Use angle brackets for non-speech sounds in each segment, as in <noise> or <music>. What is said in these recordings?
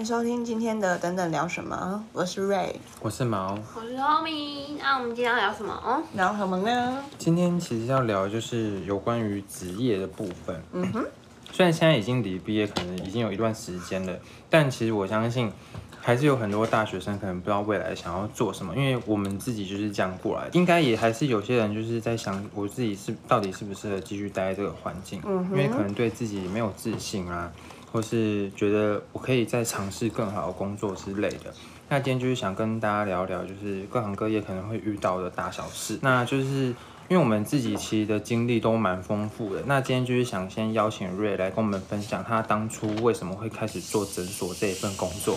迎收听今天的等等聊什么，我是瑞，我是毛，我是 Tommy。那我们今天要聊什么？哦聊什么呢？今天其实要聊就是有关于职业的部分。嗯哼，虽然现在已经离毕业可能已经有一段时间了，但其实我相信还是有很多大学生可能不知道未来想要做什么，因为我们自己就是这样过来，应该也还是有些人就是在想我自己是到底适不适合继续待在这个环境，嗯，因为可能对自己没有自信啊。或是觉得我可以再尝试更好的工作之类的，那今天就是想跟大家聊聊，就是各行各业可能会遇到的大小事。那就是因为我们自己其实的经历都蛮丰富的，那今天就是想先邀请瑞来跟我们分享他当初为什么会开始做诊所这一份工作。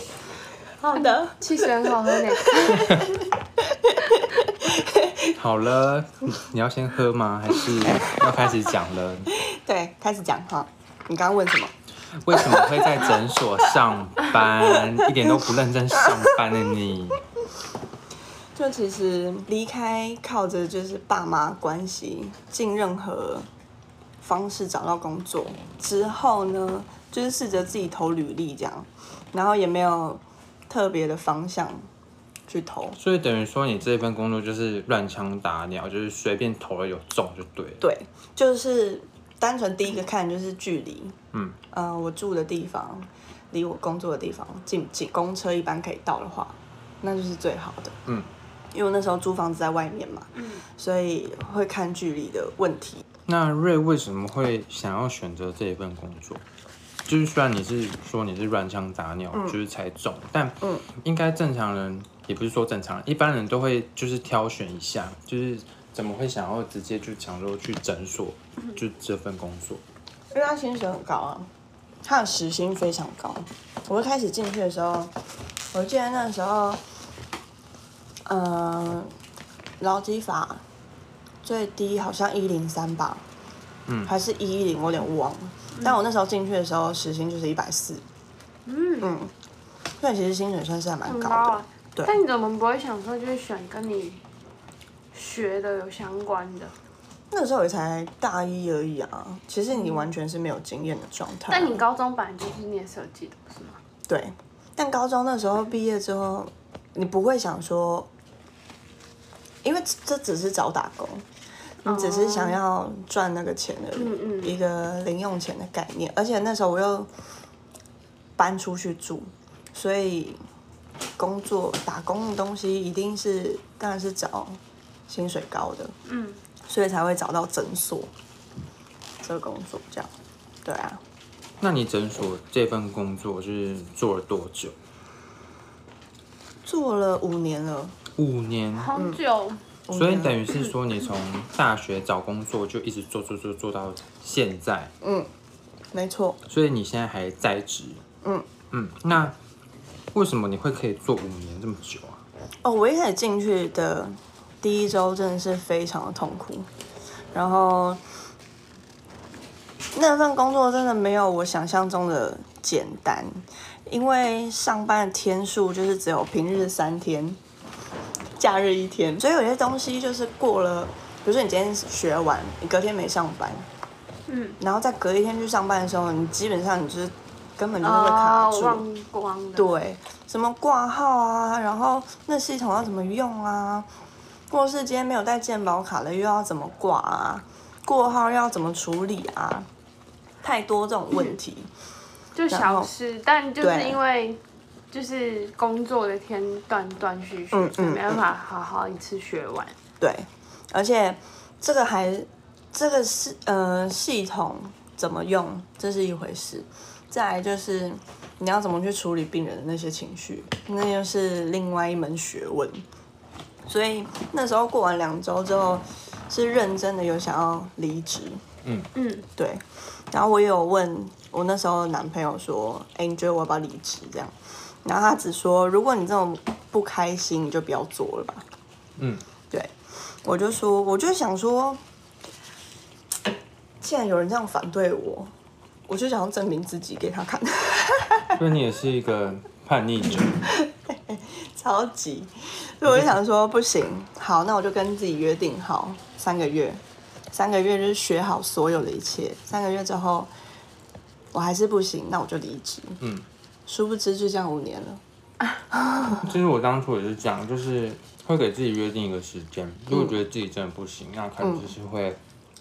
好的，其实很好喝呢。<laughs> 好了，你要先喝吗？还是要开始讲了？<laughs> 对，开始讲哈。你刚刚问什么？<laughs> 为什么会在诊所上班？一点都不认真上班的你，就其实离开靠着就是爸妈关系，尽任何方式找到工作之后呢，就是试着自己投履历这样，然后也没有特别的方向去投，所以等于说你这份工作就是乱枪打鸟，就是随便投了有中就对了。对，就是。单纯第一个看就是距离，嗯，呃，我住的地方离我工作的地方近不近？公车一般可以到的话，那就是最好的，嗯，因为我那时候租房子在外面嘛，嗯，所以会看距离的问题。那瑞为什么会想要选择这一份工作？就是虽然你是说你是乱枪打鸟，嗯、就是才中，但嗯，应该正常人也不是说正常人，一般人都会就是挑选一下，就是。怎么会想要直接就想说去诊所，就这份工作？因为他薪水很高啊，他的时薪非常高。我一开始进去的时候，我记得那时候，呃，劳基法最低好像一零三吧，嗯，还是一一零，我有点忘了。但我那时候进去的时候，时薪就是一百四，嗯嗯，所以其实薪水算是还蛮高的。高啊、对。但你怎么不会想说就是选跟你？学的有相关的，那时候也才大一而已啊。其实你完全是没有经验的状态。但你高中本来就是念设计的，是吗？对。但高中那时候毕业之后，你不会想说，因为这只是找打工，你只是想要赚那个钱的一个零用钱的概念。而且那时候我又搬出去住，所以工作打工的东西一定是，当然是找。薪水高的，嗯，所以才会找到诊所这个工作，这样，对啊。那你诊所这份工作就是做了多久？做了五年了。五年，好久。所以等于是说，你从大学找工作就一直做做做做到现在。嗯，没错。所以你现在还在职？嗯嗯。那为什么你会可以做五年这么久啊？哦，我一开始进去的。第一周真的是非常的痛苦，然后那份工作真的没有我想象中的简单，因为上班的天数就是只有平日三天，假日一天，所以有些东西就是过了，比如说你今天学完，你隔天没上班，嗯，然后再隔一天去上班的时候，你基本上你就是根本就是会卡住，忘光，对，什么挂号啊，然后那系统要怎么用啊？或是今天没有带健保卡了，又要怎么挂啊？过号要怎么处理啊？太多这种问题，嗯、就小事，但就是因为就是工作的天断断续续，嗯、没办法好好一次学完。对，而且这个还这个是呃系统怎么用，这是一回事。再来就是你要怎么去处理病人的那些情绪，那又是另外一门学问。所以那时候过完两周之后，是认真的有想要离职。嗯嗯，对。然后我也有问我那时候男朋友说：“哎，你觉得我要不要离职？”这样，然后他只说：“如果你这种不开心，你就不要做了吧。”嗯，对。我就说，我就想说，既然有人这样反对我，我就想要证明自己给他看。<laughs> 所以你也是一个叛逆者。<laughs> 超级。所以我就想说，不行，好，那我就跟自己约定好三个月，三个月就是学好所有的一切。三个月之后，我还是不行，那我就离职。嗯，殊不知就这样五年了。<laughs> 其实我当初也是这样，就是会给自己约定一个时间，如果觉得自己真的不行，那可能就是会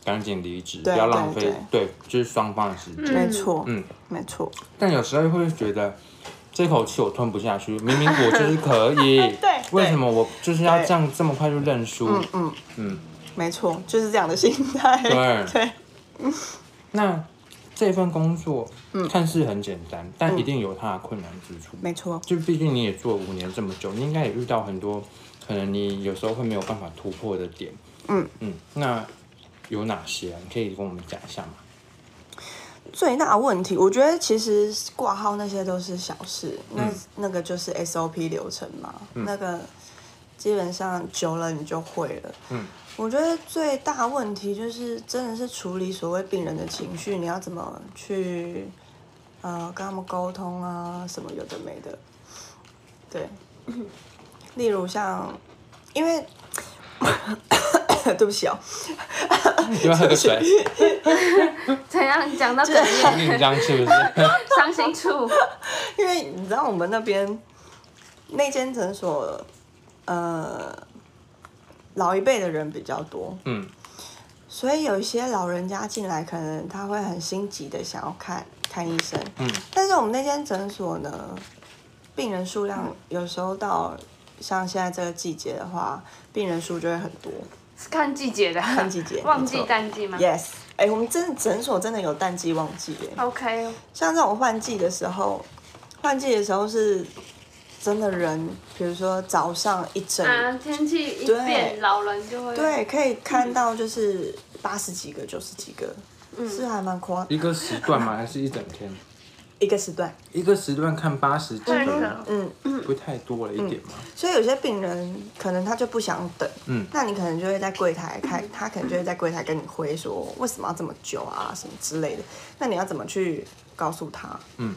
赶紧离职，不要浪费，对，就是双方的时间。没错，嗯，没错。但有时候会觉得这口气我吞不下去，明明我就是可以，<laughs> 对，为什么我就是要这样这么快就认输？嗯嗯嗯，没错，就是这样的心态。对 <laughs> 对。那这份工作看似很简单，但一定有它的困难之处。没错，就毕竟你也做五年这么久，你应该也遇到很多可能你有时候会没有办法突破的点。嗯嗯，那。有哪些啊？你可以跟我们讲一下吗？最大问题，我觉得其实挂号那些都是小事，那、嗯、那个就是 SOP 流程嘛，嗯、那个基本上久了你就会了。嗯，我觉得最大问题就是真的是处理所谓病人的情绪，你要怎么去呃跟他们沟通啊，什么有的没的。对，<coughs> 例如像因为。<laughs> 对不起哦，你要喝个 <laughs> 水。<laughs> 怎样讲到这里？紧张是不是？伤心处。因为你知道我们那边那间诊所，呃，老一辈的人比较多，嗯，所以有一些老人家进来，可能他会很心急的想要看看医生，嗯，但是我们那间诊所呢，病人数量有时候到像现在这个季节的话，病人数就会很多。看季节的，看季节，<laughs> 旺季淡季吗？Yes，哎、欸，我们真的诊所真的有淡季旺季耶。OK，像这种换季的时候，换季的时候是真的人，比如说早上一整啊，天气一变，老人就会对，可以看到就是八十几个、九十几个，嗯、是还蛮夸。一个时段吗？还是一整天？一个时段，一个时段看八十几个，嗯嗯，不太多了一点嘛。所以有些病人可能他就不想等，嗯，那你可能就会在柜台开，他可能就会在柜台跟你挥说为什么要这么久啊什么之类的。那你要怎么去告诉他？嗯，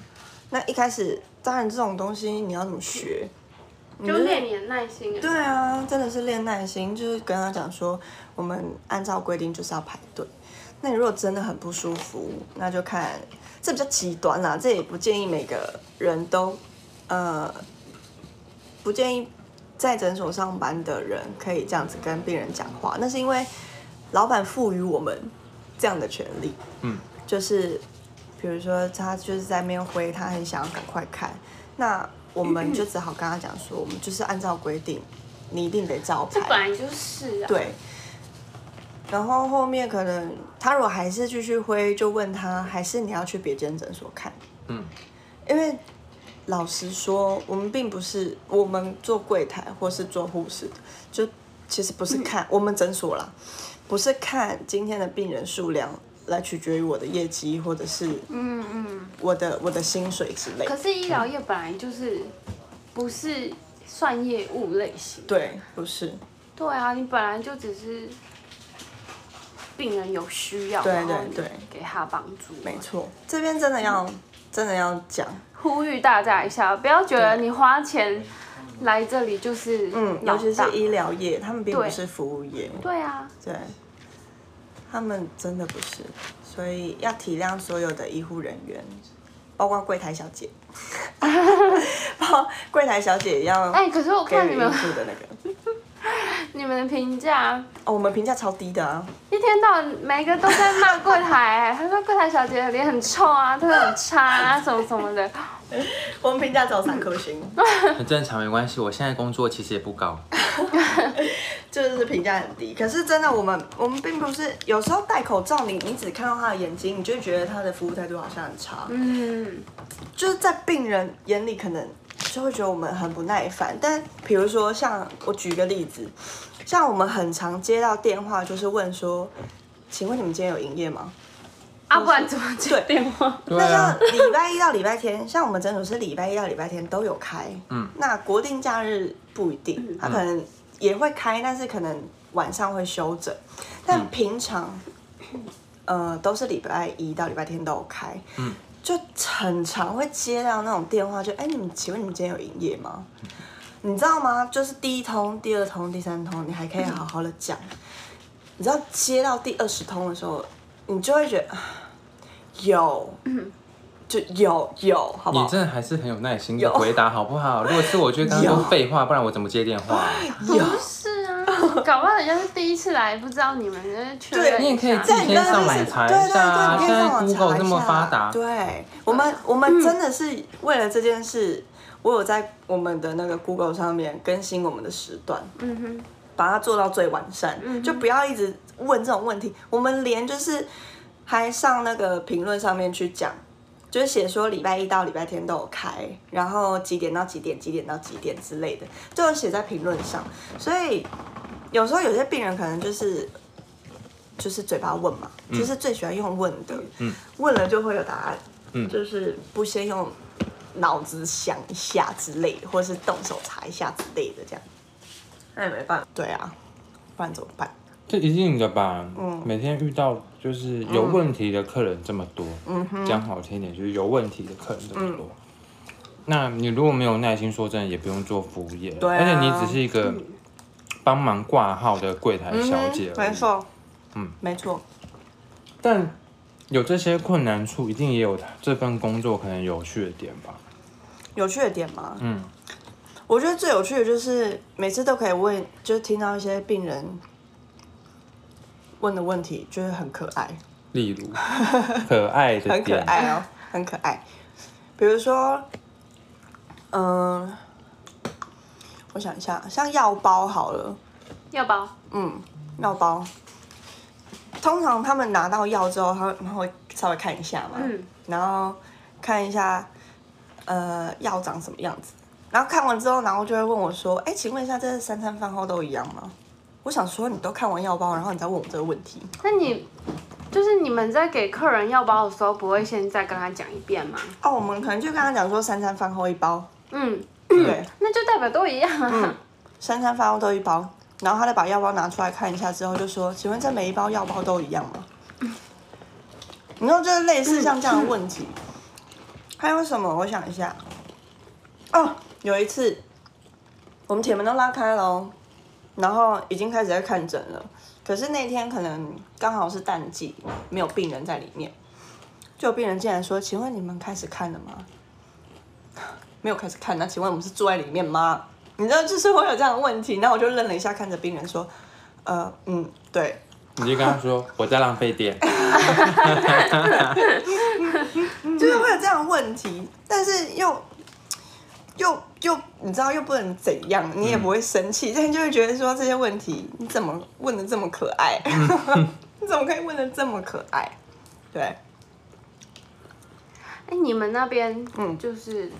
那一开始当然这种东西你要怎么学？就练你的耐心。对啊，真的是练耐心，就是跟他讲说我们按照规定就是要排队。那你如果真的很不舒服，那就看。这比较极端啦，这也不建议每个人都，呃，不建议在诊所上班的人可以这样子跟病人讲话。那是因为老板赋予我们这样的权利，嗯，就是比如说他就是在面灰，他很想要赶快看，那我们就只好跟他讲说，我们就是按照规定，你一定得照排。这本来就是啊。对。然后后面可能他如果还是继续挥，就问他还是你要去别间诊所看。嗯，因为老实说，我们并不是我们做柜台或是做护士的，就其实不是看、嗯、我们诊所啦，不是看今天的病人数量来取决于我的业绩或者是嗯嗯我的我的薪水之类。可是医疗业本来就是不是算业务类型。对，不是。对啊，你本来就只是。病人有需要，对对对，给他帮助。没错，这边真的要、嗯、真的要讲，呼吁大家一下，不要觉得你花钱来这里就是嗯，尤其是医疗业，他们并不是服务业。对，啊，对，他们真的不是，所以要体谅所有的医护人员，包括柜台小姐，<laughs> 包括柜台小姐也要。哎，可是我看你们的那个。<laughs> 你们的评价哦，我们评价超低的啊！一天到晚每个都在骂柜台，<laughs> 他说柜台小姐的脸很臭啊，态度很差啊，<laughs> 什么什么的。我们评价只有三颗星，很正常，没关系。我现在工作其实也不高，就是评价很低。可是真的，我们我们并不是有时候戴口罩，你你只看到他的眼睛，你就觉得他的服务态度好像很差。嗯，就是在病人眼里可能。就会觉得我们很不耐烦，但比如说像我举个例子，像我们很常接到电话，就是问说，请问你们今天有营业吗？啊，不然怎么接电话？那像礼拜一到礼拜天，像我们诊所是礼拜一到礼拜天都有开，嗯，那国定假日不一定，他可能也会开，但是可能晚上会休整，但平常，呃，都是礼拜一到礼拜天都有开，嗯。就很常会接到那种电话，就哎，你们请问你们今天有营业吗？你知道吗？就是第一通、第二通、第三通，你还可以好好的讲。你知道接到第二十通的时候，你就会觉得有，就有有，好不好？你真的还是很有耐心的回答，好不好？如果是我，觉得刚刚都废话，不然我怎么接电话？不是啊，搞不好人家是第一次来，不知道你们在确认。对，你也可以自己先上网查一下。现在 Google 那么发达，对，我们我们真的是为了这件事，我有在我们的那个 Google 上面更新我们的时段，嗯哼，把它做到最完善，就不要一直问这种问题。我们连就是还上那个评论上面去讲。就是写说礼拜一到礼拜天都有开，然后几点到几点，几点到几点之类的，就有写在评论上。所以有时候有些病人可能就是就是嘴巴问嘛，嗯、就是最喜欢用问的，嗯、问了就会有答案，嗯、就是不先用脑子想一下之类的，或者是动手查一下之类的这样。那也没办法，对啊，不然怎么办？这一定的吧，嗯，每天遇到就是有问题的客人这么多，嗯。哼，讲好听点就是有问题的客人这么多，嗯、那你如果没有耐心，说真的也不用做服务业，对、啊，而且你只是一个帮忙挂号的柜台小姐没错，嗯，没错，但有这些困难处，一定也有这份工作可能有趣的点吧？有趣的点吗？嗯，我觉得最有趣的就是每次都可以问，就是听到一些病人。问的问题就是很可爱，例如 <laughs> 可爱的，很可爱哦，很可爱。比如说，嗯、呃，我想一下，像药包好了，药包，嗯，药包。通常他们拿到药之后，他们会稍微看一下嘛，嗯，然后看一下，呃，药长什么样子。然后看完之后，然后就会问我说：“哎，请问一下，这是三餐饭后都一样吗？”我想说，你都看完药包，然后你再问我这个问题。那你就是你们在给客人药包的时候，不会先再跟他讲一遍吗？哦，我们可能就跟他讲说三餐饭后一包。嗯，对，那就代表都一样啊。嗯，三餐饭后都一包，然后他再把药包拿出来看一下之后，就说：“请问这每一包药包都一样吗？”嗯，<laughs> 你说就是类似像这样的问题。还有什么？我想一下。哦，有一次我们铁门都拉开了哦。然后已经开始在看诊了，可是那天可能刚好是淡季，没有病人在里面，就有病人进来说：“请问你们开始看了吗？” <laughs> 没有开始看，那请问我们是坐在里面吗？你知道就是会有这样的问题，然后我就愣了一下，看着病人说：“呃，嗯，对。”你就跟他说：“我在浪费电。<laughs> ”就是会有这样的问题，但是又。又又你知道又不能怎样，你也不会生气，但、嗯、就会觉得说这些问题你怎么问的这么可爱？嗯、<laughs> 你怎么可以问的这么可爱？对。哎、欸，你们那边嗯，就是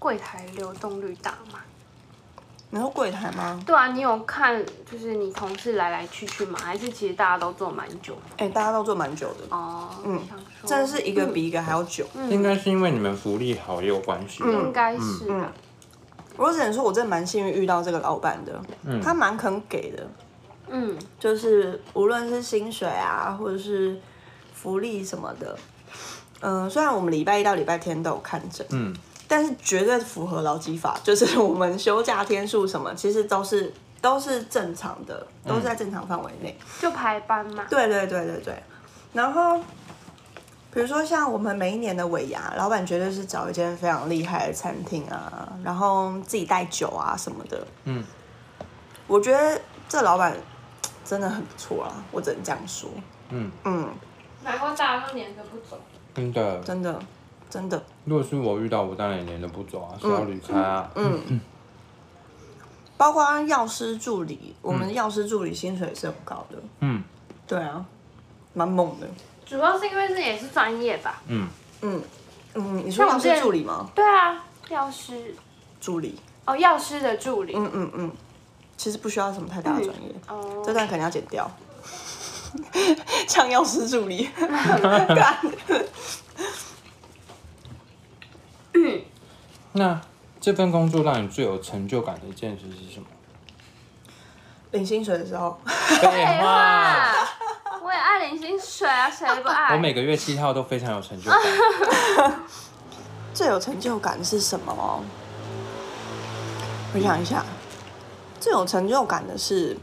柜台流动率大吗？你说柜台吗？对啊，你有看就是你同事来来去去吗？还是其实大家都做蛮久？哎、欸，大家都做蛮久的哦。嗯，真的是一个比一个还要久。嗯、应该是因为你们福利好也有关系。嗯、应该是、啊。嗯。我只能说，我真的蛮幸运遇到这个老板的。嗯。他蛮肯给的。嗯。就是无论是薪水啊，或者是福利什么的，嗯、呃，虽然我们礼拜一到礼拜天都有看诊。嗯。但是绝对符合劳基法，<laughs> 就是我们休假天数什么，其实都是都是正常的，都是在正常范围内。就排班嘛。对对对对对。然后，比如说像我们每一年的尾牙，老板绝对是找一间非常厉害的餐厅啊，然后自己带酒啊什么的。嗯。我觉得这老板真的很不错啊，我只能这样说。嗯嗯。难怪大家都黏着不走。真的。真的。真的，如果是我遇到，我当然也连着不走啊，是要离开啊。嗯，嗯包括药师助理，我们药师助理薪水也是很高的。嗯，对啊，蛮猛的。主要是因为这也是专业吧。嗯嗯嗯，你说药师助理吗？对啊，药师助理。哦，药师的助理。嗯嗯嗯，其实不需要什么太大的专业。哦。这段肯定要剪掉。<laughs> 像药师助理。<laughs> <laughs> <coughs> 那这份工作让你最有成就感的一件事是什么？领薪水的时候。废话，我也爱领薪水啊，谁不爱？我每个月七号都非常有成就感。<laughs> 最有成就感是什么？我想一下，最有成就感的是……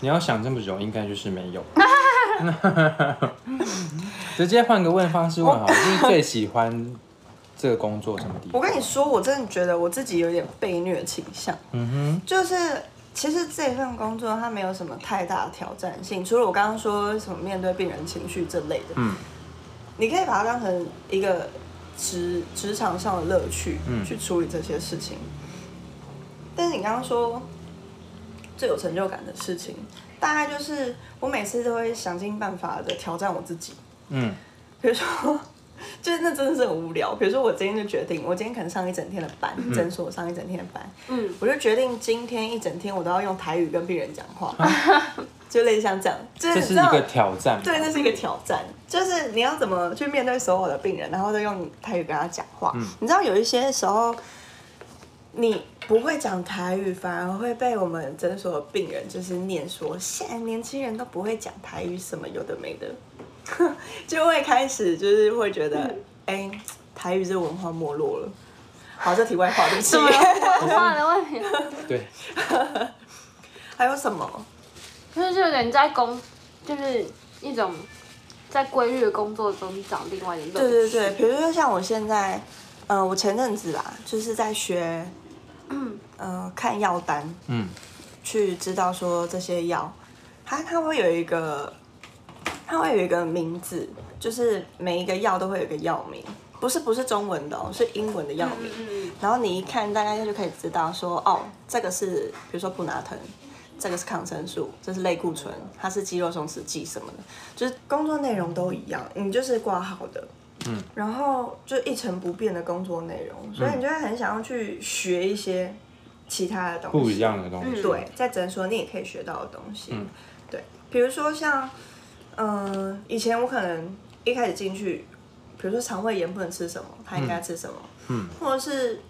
你要想这么久，应该就是没有。<laughs> 直接换个问方式问好，<laughs> 就是最喜欢这个工作什么地方？我跟你说，我真的觉得我自己有点被虐倾向。嗯哼，就是其实这份工作它没有什么太大的挑战性，除了我刚刚说什么面对病人情绪这类的。嗯，你可以把它当成一个职职场上的乐趣，嗯，去处理这些事情。但是你刚刚说最有成就感的事情，大概就是我每次都会想尽办法的挑战我自己。嗯，比如说。就是那真的是很无聊。比如说，我今天就决定，我今天可能上一整天的班，诊、嗯、所上一整天的班，嗯，我就决定今天一整天我都要用台语跟病人讲话，啊、就类似像这样，就是、这是一个挑战。对，那是一个挑战，就是你要怎么去面对所有的病人，然后再用台语跟他讲话。嗯、你知道有一些时候，你不会讲台语，反而会被我们诊所的病人就是念说，现在年轻人都不会讲台语，什么有的没的。<laughs> 就会开始就是会觉得，哎、欸，台语这文化没落了。好，这题外话，对不起。文化 <laughs> 的问题。对。<laughs> 还有什么？就是有点在工，就是一种在规律的工作中找另外的乐趣。对对对，比如说像我现在，嗯、呃，我前阵子啦，就是在学，嗯，呃，看药单，嗯，去知道说这些药，它它会有一个。它会有一个名字，就是每一个药都会有一个药名，不是不是中文的哦，是英文的药名。嗯、然后你一看，大家就可以知道说，哦，这个是比如说布拿疼，这个是抗生素，这是类固醇，它是肌肉松弛剂什么的，就是工作内容都一样，你就是挂号的，嗯，然后就一成不变的工作内容，所以你就会很想要去学一些其他的东西，不一样的东西。对，在诊所你也可以学到的东西，嗯、对，比如说像。嗯，以前我可能一开始进去，比如说肠胃炎不能吃什么，他应该吃什么，嗯，或者是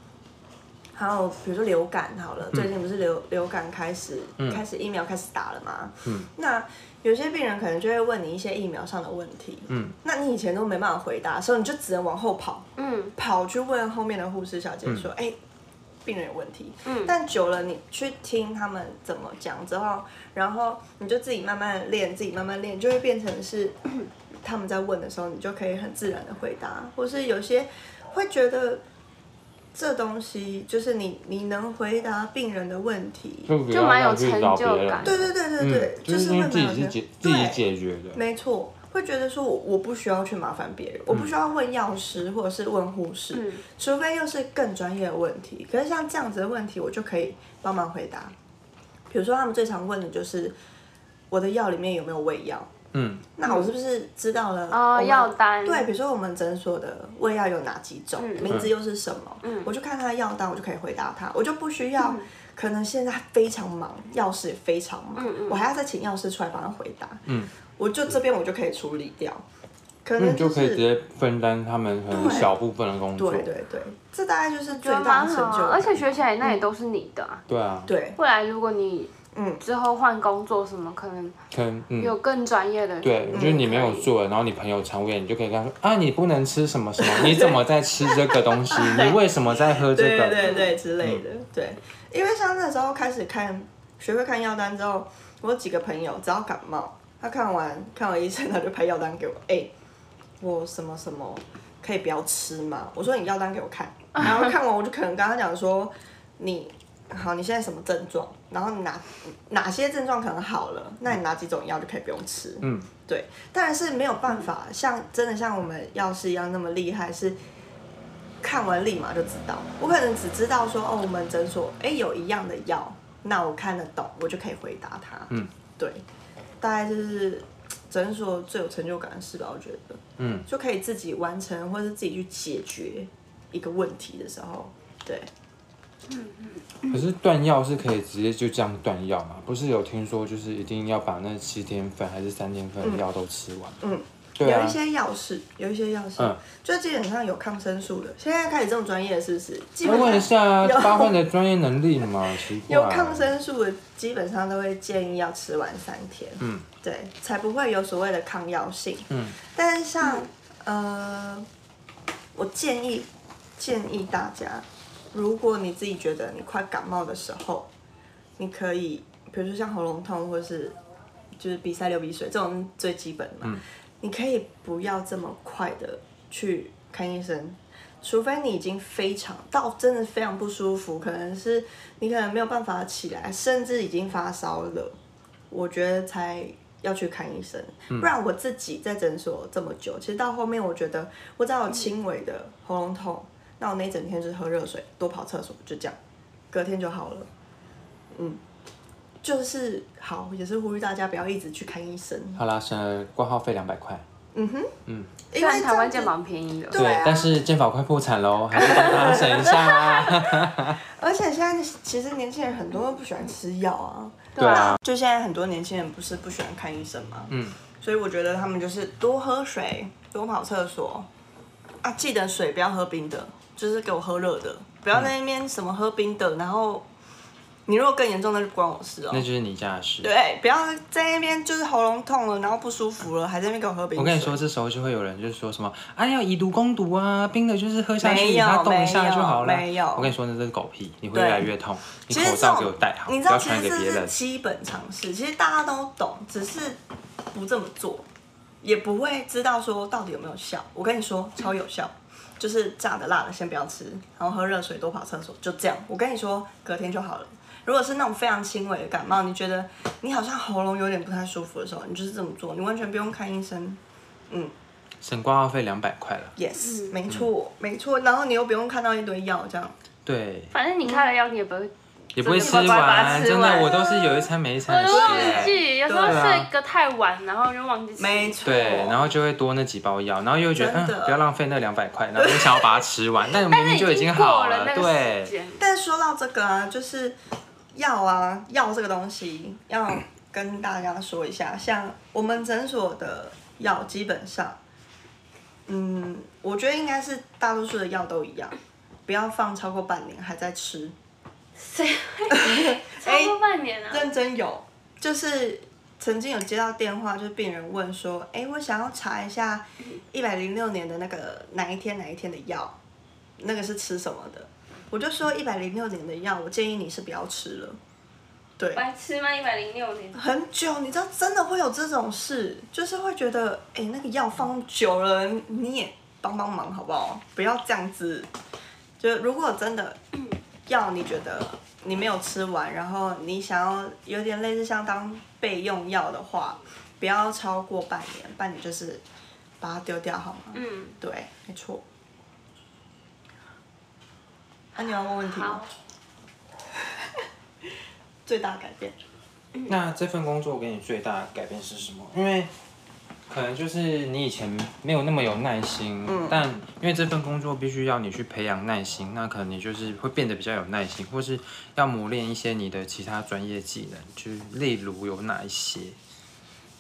还有比如说流感好了，嗯、最近不是流流感开始、嗯、开始疫苗开始打了吗？嗯，那有些病人可能就会问你一些疫苗上的问题，嗯，那你以前都没办法回答，所以你就只能往后跑，嗯，跑去问后面的护士小姐说，哎、嗯。欸病人有问题，嗯，但久了你去听他们怎么讲之后，然后你就自己慢慢练，自己慢慢练，就会变成是 <clears throat> 他们在问的时候，你就可以很自然的回答，或是有些会觉得这东西就是你你能回答病人的问题，就蛮有成就感，对对对对对，嗯、就是会自己是解自己解决的，没错。会觉得说我我不需要去麻烦别人，我不需要问药师或者是问护士，嗯、除非又是更专业的问题。可是像这样子的问题，我就可以帮忙回答。比如说他们最常问的就是我的药里面有没有胃药？嗯，那我是不是知道了？哦，药单。对，比如说我们诊所的胃药有哪几种，嗯、名字又是什么？嗯，我就看他的药单，我就可以回答他，我就不需要。嗯、可能现在非常忙，药师也非常忙，我还要再请药师出来帮他回答。嗯。我就这边我就可以处理掉，可能、就是、就可以直接分担他们很小部分的工作。对对对，这大概就是最大的成就。而且学起来那也都是你的、啊。对啊。对。未来如果你嗯之后换工作什么，可能可能有更专业的、嗯。对，就是你没有做，然后你朋友肠胃炎，你就可以跟他说啊，你不能吃什么什么，<laughs> 你怎么在吃这个东西？你为什么在喝这个？对对对之类的。对，因为像那时候开始看学会看药单之后，我有几个朋友只要感冒。他看完看完医生，他就拍药单给我。哎、欸，我什么什么可以不要吃吗？我说你药单给我看，<laughs> 然后看完我就可能跟他讲说，你好，你现在什么症状？然后你哪哪些症状可能好了？那你哪几种药就可以不用吃？嗯，对。但是没有办法像真的像我们药师一样那么厉害，是看完立马就知道。我可能只知道说，哦，我们诊所哎有一样的药，那我看得懂，我就可以回答他。嗯，对。大概就是 <tsk> 诊所最有成就感的事吧，我觉得，嗯，就可以自己完成，或者是自己去解决一个问题的时候，对，嗯嗯。可是断药是可以直接就这样断药吗？不是有听说就是一定要把那七天份还是三天份的药都吃完？嗯。嗯有一些药是，有一些药是，嗯、就基本上有抗生素的。现在开始这么专业，是不是？我问一下八分的专业能力嘛？有抗生素的，基本上都会建议要吃完三天，嗯，对，才不会有所谓的抗药性。嗯，但是像、嗯、呃，我建议建议大家，如果你自己觉得你快感冒的时候，你可以，比如说像喉咙痛，或是就是鼻塞流鼻水这种最基本的嘛。嗯你可以不要这么快的去看医生，除非你已经非常到真的非常不舒服，可能是你可能没有办法起来，甚至已经发烧了，我觉得才要去看医生。不然我自己在诊所这么久，其实到后面我觉得我只要有轻微的喉咙痛，那我那一整天就是喝热水，多跑厕所，就这样，隔天就好了。嗯。就是好，也是呼吁大家不要一直去看医生。好啦，省了挂号费两百块。嗯哼，嗯，因为台湾健保便宜的。对，但是健保快破产喽，还是帮大家省一下啊。<laughs> 而且现在其实年轻人很多都不喜欢吃药啊。对啊。就现在很多年轻人不是不喜欢看医生吗？嗯。所以我觉得他们就是多喝水，多跑厕所啊，记得水不要喝冰的，就是给我喝热的，不要在那边什么喝冰的，然后。你如果更严重，那就不关我事哦。那就是你家的事。对，不要在那边就是喉咙痛了，然后不舒服了，还在那边给我喝冰水。我跟你说，这时候就会有人就是说什么，哎呀，以毒攻毒啊，冰的就是喝下去，它冻一下就好了。没有。我跟你说，那这是狗屁，你会越来越痛。你口罩给我戴好，你知道不要传给别人。这是基本常识，其实大家都懂，只是不这么做，也不会知道说到底有没有效。我跟你说，超有效，就是炸的、辣的先不要吃，然后喝热水，多跑厕所，就这样。我跟你说，隔天就好了。如果是那种非常轻微的感冒，你觉得你好像喉咙有点不太舒服的时候，你就是这么做，你完全不用看医生，嗯，省挂号费两百块了。Yes，没错，没错，然后你又不用看到一堆药这样。对。反正你开了药，你也不会，也不会吃完，真的，我都是有一餐没一餐吃。我忘记，有时候睡个太晚，然后就忘记吃。没错。对，然后就会多那几包药，然后又觉得嗯，不要浪费那两百块，然后就想要把它吃完，<laughs> 但明明就已经好了，对。但说到这个啊，就是。药啊，药这个东西要跟大家说一下，像我们诊所的药，基本上，嗯，我觉得应该是大多数的药都一样，不要放超过半年还在吃。谁会 <laughs> 超过半年啊？认真有，就是曾经有接到电话，就是病人问说，哎、欸，我想要查一下一百零六年的那个哪一天哪一天的药，那个是吃什么的？我就说一百零六年的药，我建议你是不要吃了。对。白吃吗？一百零六年。很久，你知道真的会有这种事，就是会觉得，哎、欸，那个药放久了，你也帮帮忙好不好？不要这样子。就如果真的 <clears throat> 药你觉得你没有吃完，然后你想要有点类似像当备用药的话，不要超过半年，半年就是把它丢掉好吗？嗯，对，没错。那、啊、你要问问题吗？<laughs> 最大改变。那这份工作给你最大的改变是什么？因为可能就是你以前没有那么有耐心，嗯、但因为这份工作必须要你去培养耐心，那可能你就是会变得比较有耐心，或是要磨练一些你的其他专业技能，就例如有哪一些？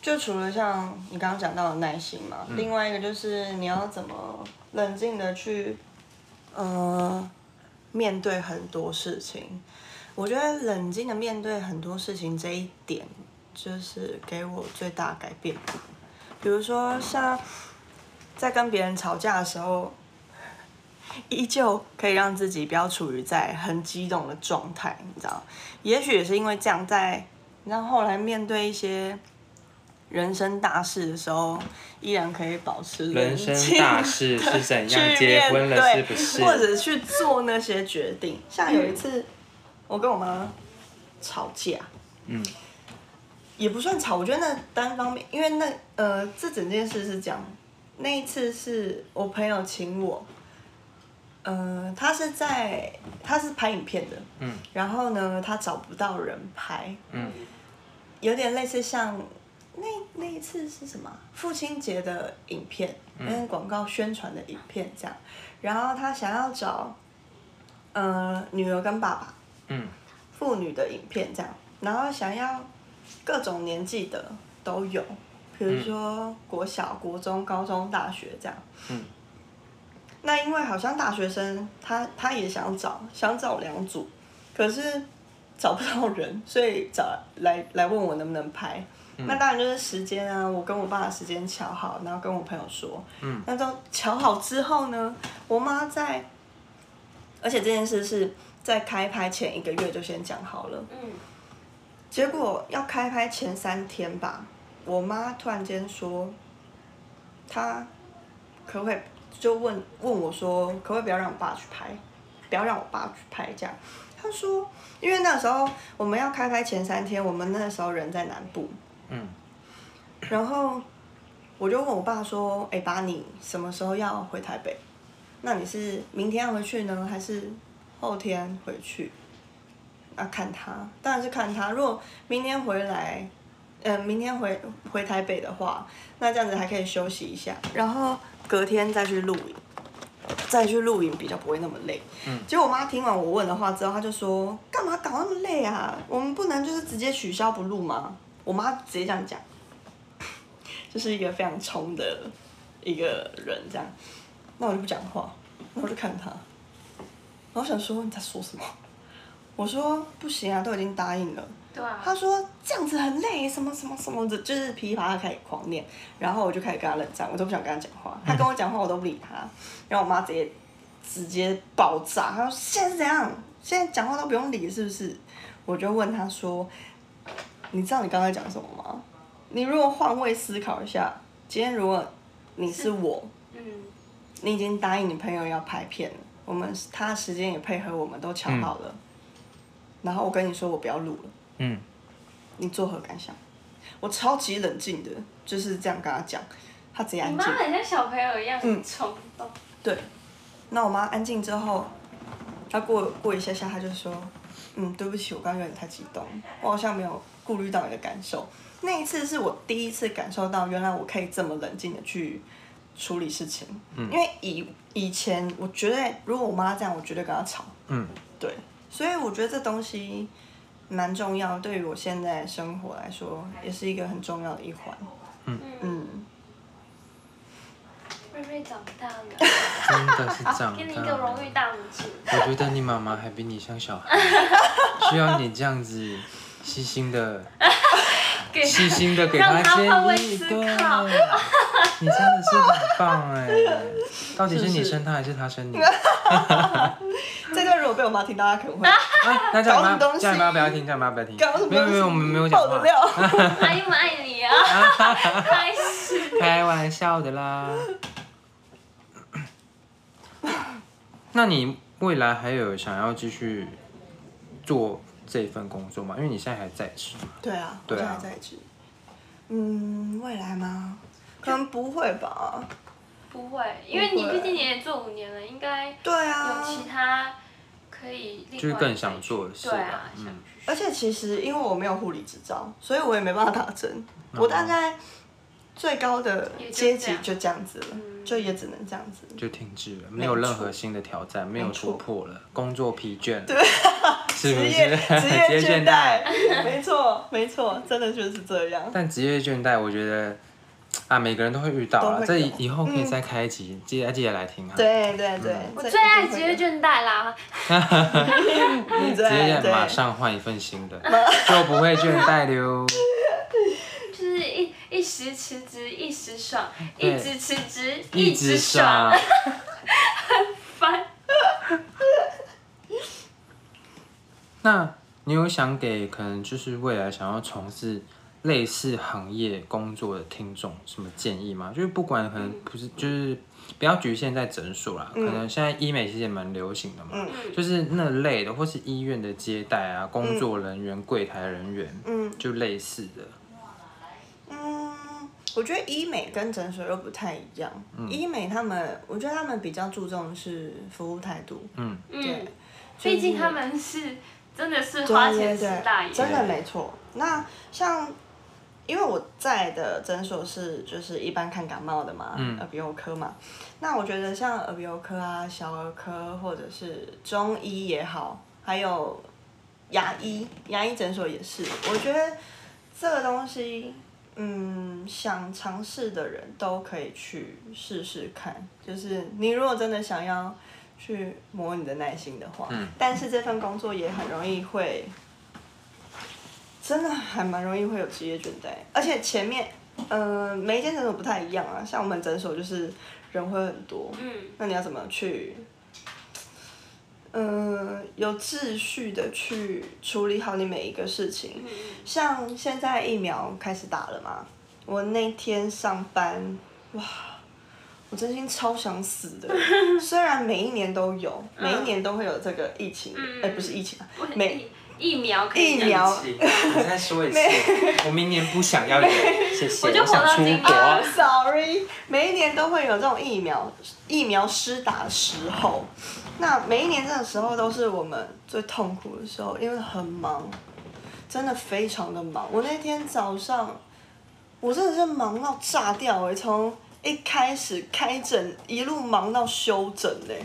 就除了像你刚刚讲到的耐心嘛，嗯、另外一个就是你要怎么冷静的去，呃。面对很多事情，我觉得冷静的面对很多事情这一点，就是给我最大改变。比如说，像在跟别人吵架的时候，依旧可以让自己不要处于在很激动的状态，你知道？也许也是因为这样，在然后后来面对一些。人生大事的时候，依然可以保持冷静。人生大事是怎样？结婚了 <laughs> 是不是？或者去做那些决定。像有一次，我跟我妈吵架，嗯，也不算吵，我觉得那单方面，因为那呃，这整件事是这样，那一次是我朋友请我，呃，他是在他是拍影片的，嗯，然后呢，他找不到人拍，嗯，有点类似像。那那一次是什么？父亲节的影片，跟广告宣传的影片这样，然后他想要找，呃，女儿跟爸爸，嗯，父女的影片这样，然后想要各种年纪的都有，比如说国小、国中、高中、大学这样，嗯，那因为好像大学生他他也想找，想找两组，可是找不到人，所以找来来问我能不能拍。嗯、那当然就是时间啊，我跟我爸的时间瞧好，然后跟我朋友说，嗯，那都瞧好之后呢，我妈在，而且这件事是在开拍前一个月就先讲好了，嗯，结果要开拍前三天吧，我妈突然间说，她可不可以就问问我说，可不可以不要让我爸去拍，不要让我爸去拍这样？他说，因为那时候我们要开拍前三天，我们那时候人在南部，嗯，然后我就问我爸说，哎，爸，你什么时候要回台北？那你是明天要回去呢，还是后天回去？啊，看他，当然是看他。如果明天回来，嗯、呃，明天回回台北的话，那这样子还可以休息一下，然后隔天再去录影，再去录影比较不会那么累。嗯。结果我妈听完我问的话之后，她就说：“干嘛搞那么累啊？我们不能就是直接取消不录吗？”我妈直接这样讲，<laughs> 就是一个非常冲的一个人这样。那我就不讲话，然后我就看他，然后想说你在说什么？我说不行啊，都已经答应了。对啊。他说这样子很累，什么什么什么的，就是噼里啪啦开始狂念，然后我就开始跟他冷战，我都不想跟他讲话。他跟我讲话我都不理他，然后我妈直接直接爆炸，他说现在是怎样？现在讲话都不用理是不是？我就问他说，你知道你刚才讲什么吗？你如果换位思考一下，今天如果你是我，是嗯，你已经答应你朋友要拍片了，我们他的时间也配合我们都抢好了。嗯然后我跟你说，我不要录了。嗯，你作何感想？我超级冷静的，就是这样跟他讲，他直接安静。你妈很像小朋友一样很冲动。对，那我妈安静之后，她过过一下下，她就说：“嗯，对不起，我刚刚有点太激动，我好像没有顾虑到你的感受。”那一次是我第一次感受到，原来我可以这么冷静的去处理事情。嗯，因为以以前，我觉得如果我妈这样，我绝对跟她吵。嗯，对。所以我觉得这东西蛮重要，对于我现在生活来说，也是一个很重要的一环。嗯嗯。瑞瑞长大了。真的是长大了。给你一个荣誉大拇指。我觉得你妈妈还比你像小孩，<laughs> 需要你这样子细心的、<laughs> 细心的给她建议。对。你真的是很棒哎！<laughs> 到底是你生他还是他生你？这段如果被我妈听到，她可能会。那叫你妈，叫你妈不要听，叫你妈不要听。没有没有，我们没有讲话。阿姨们爱你啊！开始。开玩笑的啦。<laughs> 那你未来还有想要继续做这份工作吗？因为你现在还在职。对啊，对啊，还在职。嗯，未来吗？可能不会吧。不会，因为你毕竟你也做五年了，应该对啊，有其他可以就是更想做的事。吧啊，嗯。而且其实因为我没有护理执照，所以我也没办法打针。我大概最高的阶级就这样子了，就也只能这样子。就停滞了，没有任何新的挑战，没有突破了，工作疲倦。对，<laughs> 是不是？职业倦怠。<laughs> 没错，没错，真的就是这样。但职业倦怠，我觉得。啊，每个人都会遇到啊，这以后可以再开一集，记得记得来听啊。对对对，我最爱职业倦怠啦。直接 <laughs> 马上换一份新的，就不会倦怠了。就是一一时辞职一时爽，一直辞职一直爽，<laughs> 很烦。<laughs> 那你有想给可能就是未来想要从事？类似行业工作的听众，什么建议吗？就是不管可能不是，就是不要局限在诊所啦，嗯、可能现在医美其实也蛮流行的嘛，嗯、就是那类的，或是医院的接待啊，工作人员、柜台人员，嗯，就类似的。嗯，我觉得医美跟诊所又不太一样。嗯、医美他们，我觉得他们比较注重的是服务态度。嗯，对，毕竟他们是真的是花钱是大爷，真的没错。那像。因为我在的诊所是就是一般看感冒的嘛，嗯、耳鼻喉科嘛。那我觉得像耳鼻喉科啊、小儿科或者是中医也好，还有牙医，牙医诊所也是。我觉得这个东西，嗯，想尝试的人都可以去试试看。就是你如果真的想要去磨你的耐心的话，嗯、但是这份工作也很容易会。真的还蛮容易会有职业倦怠，而且前面，嗯、呃，每一间诊所不太一样啊。像我们诊所就是人会很多，嗯，那你要怎么去，嗯、呃，有秩序的去处理好你每一个事情。嗯、像现在疫苗开始打了嘛，我那天上班，哇，我真心超想死的。<laughs> 虽然每一年都有，每一年都会有这个疫情，哎、嗯欸，不是疫情啊，每疫苗可以疫苗。我再说一次，我明年不想要有，<laughs> 谢谢。我就想出国。Uh, sorry，每一年都会有这种疫苗疫苗施打的时候，那每一年这个时候都是我们最痛苦的时候，因为很忙，真的非常的忙。我那天早上，我真的是忙到炸掉哎、欸，从一开始开诊一路忙到休诊嘞，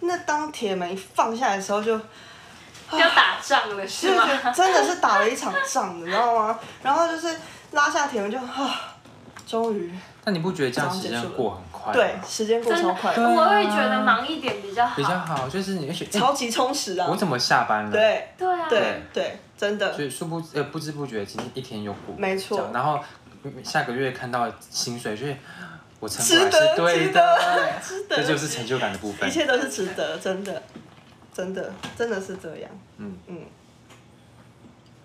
那当铁门一放下来的时候，就 <laughs> 要打仗了是吗？真的是打了一场仗，你知道吗？然后就是拉下铁门就啊，终于。但你不觉得这样时间过很快？对，时间过超快。我会觉得忙一点比较好。比较好，就是你会觉得超级充实啊！我怎么下班了？对对啊，对对，真的。所以殊不呃不知不觉今天一天又过，没错。然后下个月看到薪水，就是。<gasps> 我撑过来是对的，这就是成就感的部分。一切都是值得，真的，真的，真的是这样。嗯嗯，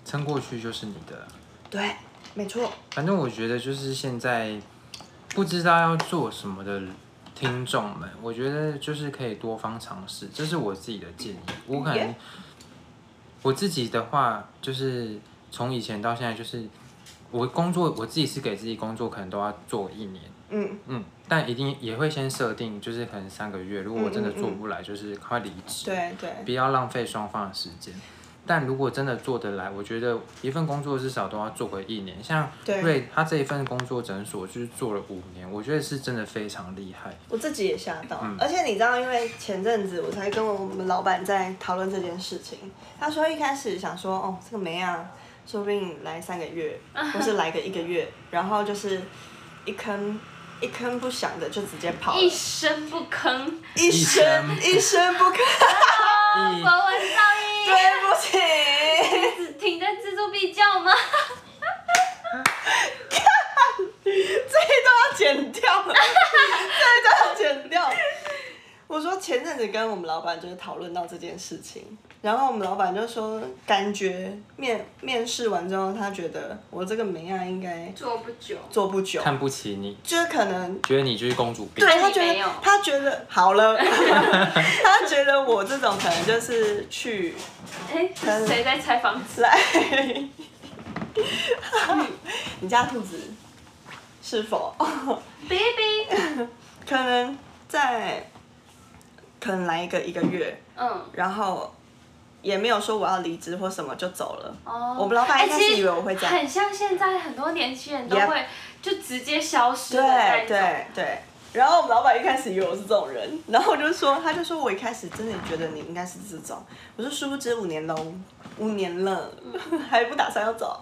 撑过去就是你的。对，没错。反正我觉得就是现在不知道要做什么的听众们，我觉得就是可以多方尝试，这是我自己的建议。我可能我自己的话，就是从以前到现在，就是我工作，我自己是给自己工作，可能都要做一年。嗯嗯，但一定也会先设定，就是可能三个月，如果我真的做不来，就是快离职。对对。不要浪费双方的时间。但如果真的做得来，我觉得一份工作至少都要做个一年。像瑞他这一份工作诊所就是做了五年，我觉得是真的非常厉害。我自己也吓到，而且你知道，因为前阵子我才跟我们老板在讨论这件事情，他说一开始想说，哦，这个没啊，说不定来三个月，或是来个一个月，然后就是一坑。一吭不响的就直接跑，一声不吭，一声一声不吭。国文造诣，对不起，停在蜘蛛必叫吗？看，这一段要剪掉，这一段要剪掉。我说前阵子跟我们老板就是讨论到这件事情。然后我们老板就说，感觉面面试完之后，他觉得我这个美亚应该做不久，做不久，看不起你，就是可能觉得你就是公主病，对他觉得他觉得好了，<laughs> 他觉得我这种可能就是去，<laughs> 哎，谁在拆房子？来，<laughs> 你家兔子是否？baby，可能在，可能来一个一个月，嗯，然后。也没有说我要离职或什么就走了。哦。我们老板一开始以为我会这样。很像现在很多年轻人都会就直接消失的对对对。然后我们老板一开始以为我是这种人，然后我就说，他就说我一开始真的觉得你应该是这种。我说殊不知五年喽，五年了，<laughs> 还不打算要走。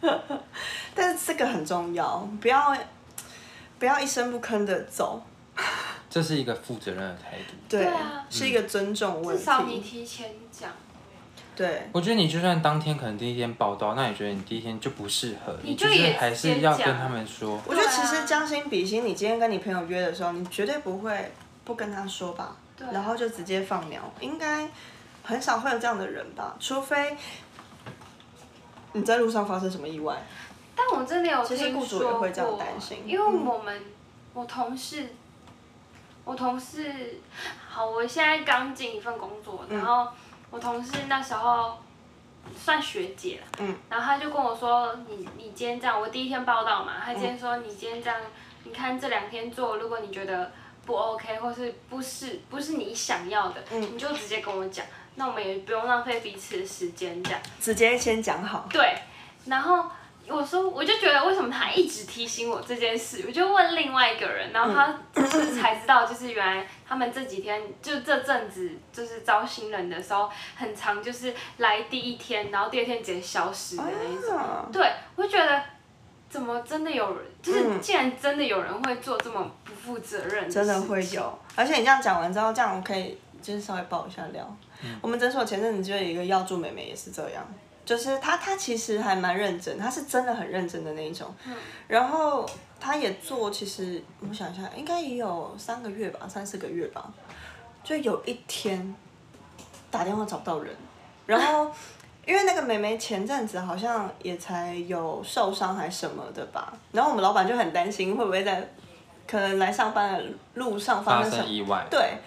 <laughs> 但是这个很重要，不要不要一声不吭的走。这是一个负责任的态度。对啊。是一个尊重问题。至少你提前讲。对，我觉得你就算当天可能第一天报道，那你觉得你第一天就不适合，你就是还是要跟他们说。我觉得其实将心比心，你今天跟你朋友约的时候，你绝对不会不跟他说吧？对。然后就直接放鸟，应该很少会有这样的人吧？除非你在路上发生什么意外。但我真的有听说过，其实雇主也会这样担心，因为我们、嗯、我同事，我同事，好，我现在刚进一份工作，然后。嗯我同事那时候算学姐了，嗯，然后他就跟我说：“你你今天这样，我第一天报道嘛，他今天说你今天这样，你看这两天做，如果你觉得不 OK 或是不是不是你想要的，嗯，你就直接跟我讲，那我们也不用浪费彼此的时间，这样直接先讲好。对，然后。我说，我就觉得为什么他一直提醒我这件事，我就问另外一个人，然后他就是才知道，就是原来他们这几天就这阵子就是招新人的时候，很长就是来第一天，然后第二天直接消失的那一种。对，我就觉得怎么真的有人，就是竟然真的有人会做这么不负责任的事情。真的会有，而且你这样讲完之后，这样我可以就是稍微爆一下料。我们诊所前阵子就有一个药助妹妹也是这样。就是他，他其实还蛮认真，他是真的很认真的那一种。嗯。然后他也做，其实我想一下，应该也有三个月吧，三四个月吧。就有一天打电话找不到人，然后因为那个妹妹前阵子好像也才有受伤还什么的吧，然后我们老板就很担心会不会在可能来上班的路上发生什么意外，对，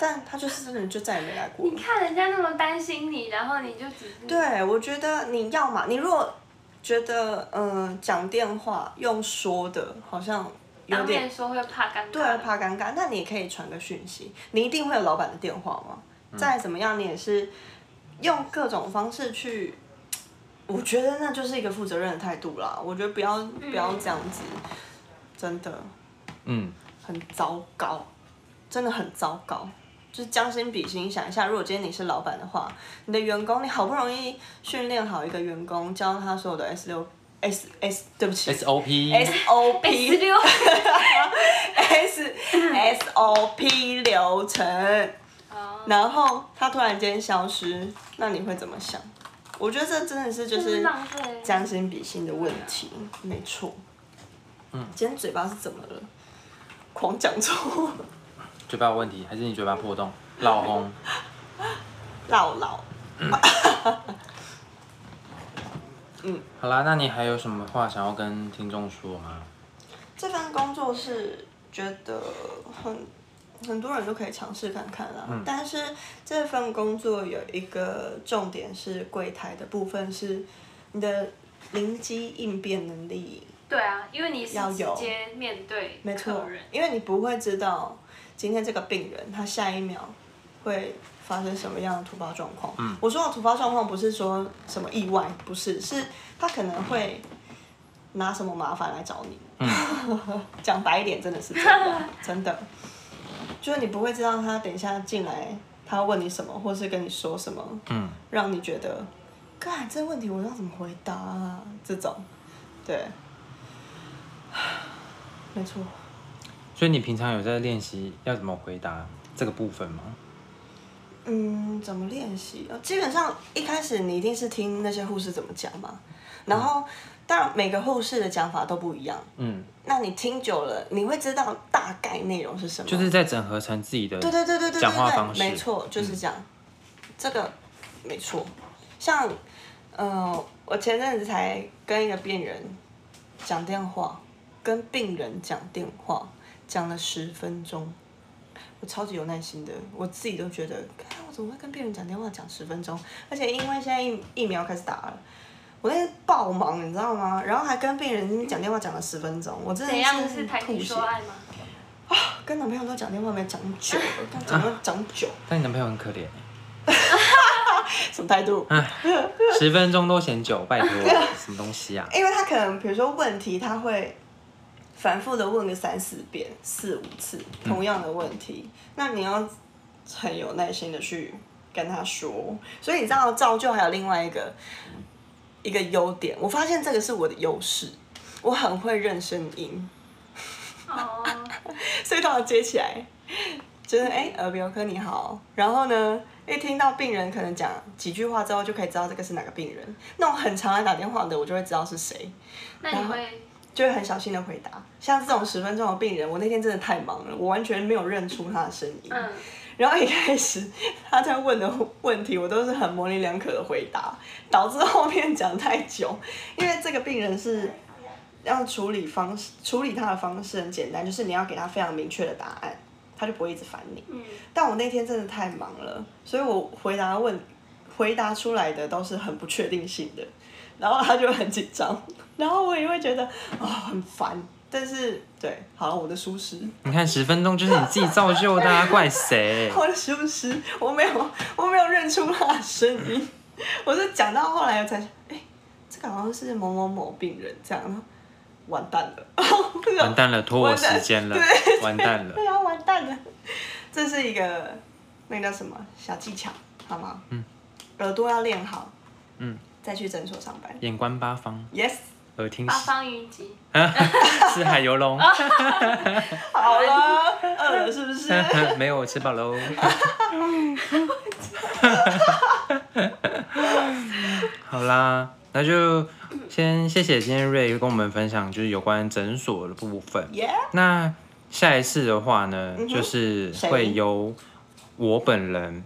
但他就是真的就再也没来过。你看人家那么担心你，然后你就只是……对，我觉得你要嘛，你如果觉得嗯讲电话用说的，好像有点当面说会怕尴尬，对，怕尴尬，那你也可以传个讯息，你一定会有老板的电话吗？嗯、再怎么样，你也是用各种方式去。<tsk> 我觉得那就是一个负责任的态度啦。我觉得不要不要这样子，嗯、真的，嗯，很糟糕，真的很糟糕。就是将心比心，想一下，如果今天你是老板的话，你的员工，你好不容易训练好一个员工，教他所有的 S 六 S S，对不起，S O P S O P S 六 S S O P 流程，然后他突然间消失，那你会怎么想？我觉得这真的是就是将心比心的问题，没错。嗯，今天嘴巴是怎么了？狂讲错。嘴巴有问题，还是你嘴巴破洞？老红。老老。<laughs> 嗯。好啦，那你还有什么话想要跟听众说吗？这份工作是觉得很。很多人都可以尝试看看啦，嗯、但是这份工作有一个重点是柜台的部分，是你的灵机应变能力。对啊，因为你是直接面对客人，没错，因为你不会知道今天这个病人他下一秒会发生什么样的突发状况。嗯、我说的突发状况不是说什么意外，不是，是他可能会拿什么麻烦来找你。讲、嗯、<laughs> 白一点，真的是这样，<laughs> 真的。就是你不会知道他等一下进来，他要问你什么，或是跟你说什么，嗯，让你觉得，干这问题我要怎么回答啊？这种，对，没错。所以你平常有在练习要怎么回答这个部分吗？嗯，怎么练习？基本上一开始你一定是听那些护士怎么讲嘛，然后。嗯当然，每个护士的讲法都不一样。嗯，那你听久了，你会知道大概内容是什么。就是在整合成自己的对对对对对讲话方式。没错，就是这样。嗯、这个没错。像，嗯、呃，我前阵子才跟一个病人讲电话，跟病人讲电话讲了十分钟，我超级有耐心的，我自己都觉得，看我怎么会跟病人讲电话讲十分钟？而且因为现在疫疫苗开始打了。我那天爆忙，你知道吗？然后还跟病人讲电话讲了十分钟，我真的是吐血。啊，跟男朋友都讲电话没讲久，跟讲电话讲久。但你男朋友很可怜。<laughs> 什么态度？十分钟都嫌久，拜托，<laughs> 什么东西啊？因为他可能比如说问题，他会反复的问个三四遍、四五次同样的问题，嗯、那你要很有耐心的去跟他说。所以你知道，造就还有另外一个。一个优点，我发现这个是我的优势，我很会认声音，哦，<laughs> 所以当我接起来，就是哎，耳鼻喉科你好，然后呢，一听到病人可能讲几句话之后，就可以知道这个是哪个病人。那种很常来打电话的，我就会知道是谁，那你会就会很小心的回答。像这种十分钟的病人，我那天真的太忙了，我完全没有认出他的声音。嗯然后一开始他在问的 <laughs> 问题，我都是很模棱两可的回答，导致后面讲太久。因为这个病人是要处理方式，处理他的方式很简单，就是你要给他非常明确的答案，他就不会一直烦你。嗯。但我那天真的太忙了，所以我回答问，回答出来的都是很不确定性的，然后他就很紧张，<laughs> 然后我也会觉得啊、哦、很烦。但是，对，好，我的疏失。你看，十分钟就是你自己造就的，啊，怪谁？<laughs> 我的疏失，我没有，我没有认出他的声音。<laughs> 我是讲到后来我才，哎、欸，这个好像是某某某病人这样，完蛋了，完蛋了，拖我时间了，对，完蛋了，对啊，完蛋了。这是一个那个叫什么小技巧，好吗？嗯。耳朵要练好，嗯，再去诊所上班。眼观八方。Yes。耳听八方云集，<laughs> 四海游龙。好了，饿了是不是？<laughs> 没有，我吃饱喽。<laughs> 好啦，那就先谢谢今天瑞跟我们分享，就是有关诊所的部分。那下一次的话呢，嗯、就是会由我本人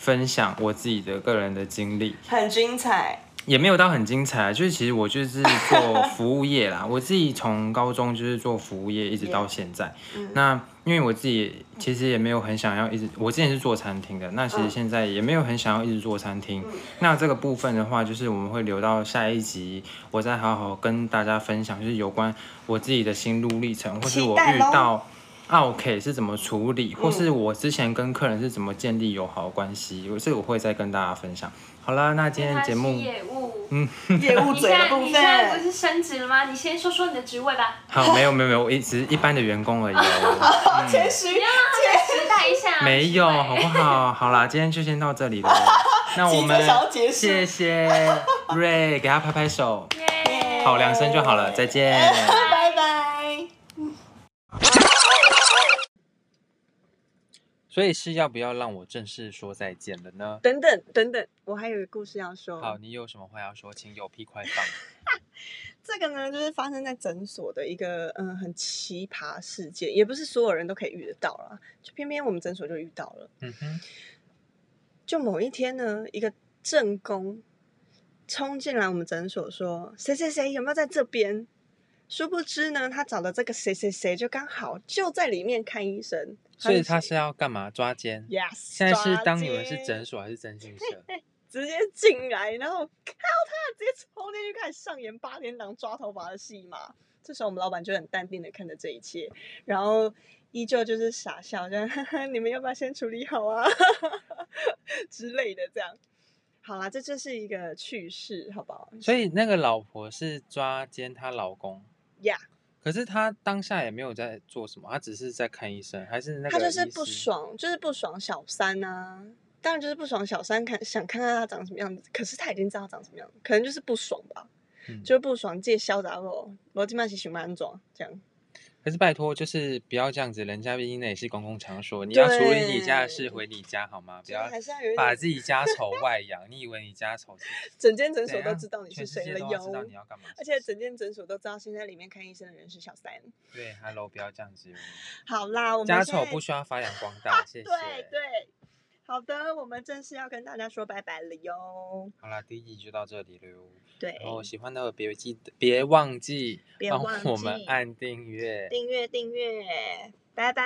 分享我自己的个人的经历，很精彩。也没有到很精彩，就是其实我就是做 <laughs> 服务业啦。我自己从高中就是做服务业，一直到现在。Yeah. 那因为我自己其实也没有很想要一直，我之前是做餐厅的，那其实现在也没有很想要一直做餐厅。那这个部分的话，就是我们会留到下一集，我再好好跟大家分享，就是有关我自己的心路历程，或是我遇到。OK 是怎么处理，或是我之前跟客人是怎么建立友好关系，我这个我会再跟大家分享。好了，那今天节目，业务，嗯，业务嘴的部分，你现在不是升职了吗？你先说说你的职位吧。好，没有没有没有，我一直一般的员工而已。<laughs> 谦虚，谦虚带一下。没有，好不好？好啦，今天就先到这里了。<laughs> 那我们谢谢 Ray，给他拍拍手，<laughs> 好两声就好了，再见。所以是要不要让我正式说再见了呢？等等等等，我还有一个故事要说。好，你有什么话要说，请有屁快放。<laughs> 这个呢，就是发生在诊所的一个嗯很奇葩事件，也不是所有人都可以遇得到啦，就偏偏我们诊所就遇到了。嗯哼。就某一天呢，一个正宫冲进来我们诊所说：“谁谁谁有没有在这边？”殊不知呢，他找的这个谁谁谁就刚好就在里面看医生。所以他是要干嘛？抓奸？Yes。<laughs> 现在是当你们是诊所还是征信社？<laughs> 直接进来，然后看到他直接冲进去开始上演八点档抓头发的戏码。这时候我们老板就很淡定的看着这一切，然后依旧就是傻笑，就哈哈，<laughs> 你们要不要先处理好啊？之类的这样。好啦，这就是一个趣事，好不好？所以那个老婆是抓奸她老公。呀，Yeah. 可是他当下也没有在做什么，他只是在看医生，还是那个？他就是不爽，就是不爽小三啊，当然就是不爽小三看，看想看看他长什么样子。可是他已经知道他长什么样子，可能就是不爽吧，嗯、就是不爽，借嚣杂我，我今晚是熊蛮壮这样。可是拜托，就是不要这样子，人家毕竟那也是公共场所，你要处理你家的事，回你家好吗？不要把自己家丑外扬。你以为你家丑？整间诊所都知道你是谁了哟。而且整间诊所都知道现在里面看医生的人是小三。对，Hello，不要这样子。<laughs> 好啦，我们家丑不需要发扬光大，<laughs> 谢谢。对对。好的，我们正式要跟大家说拜拜了哟。好啦，第一集就到这里了哟。对。然后喜欢的别记得别忘记帮我们按订阅。订阅订阅，拜拜。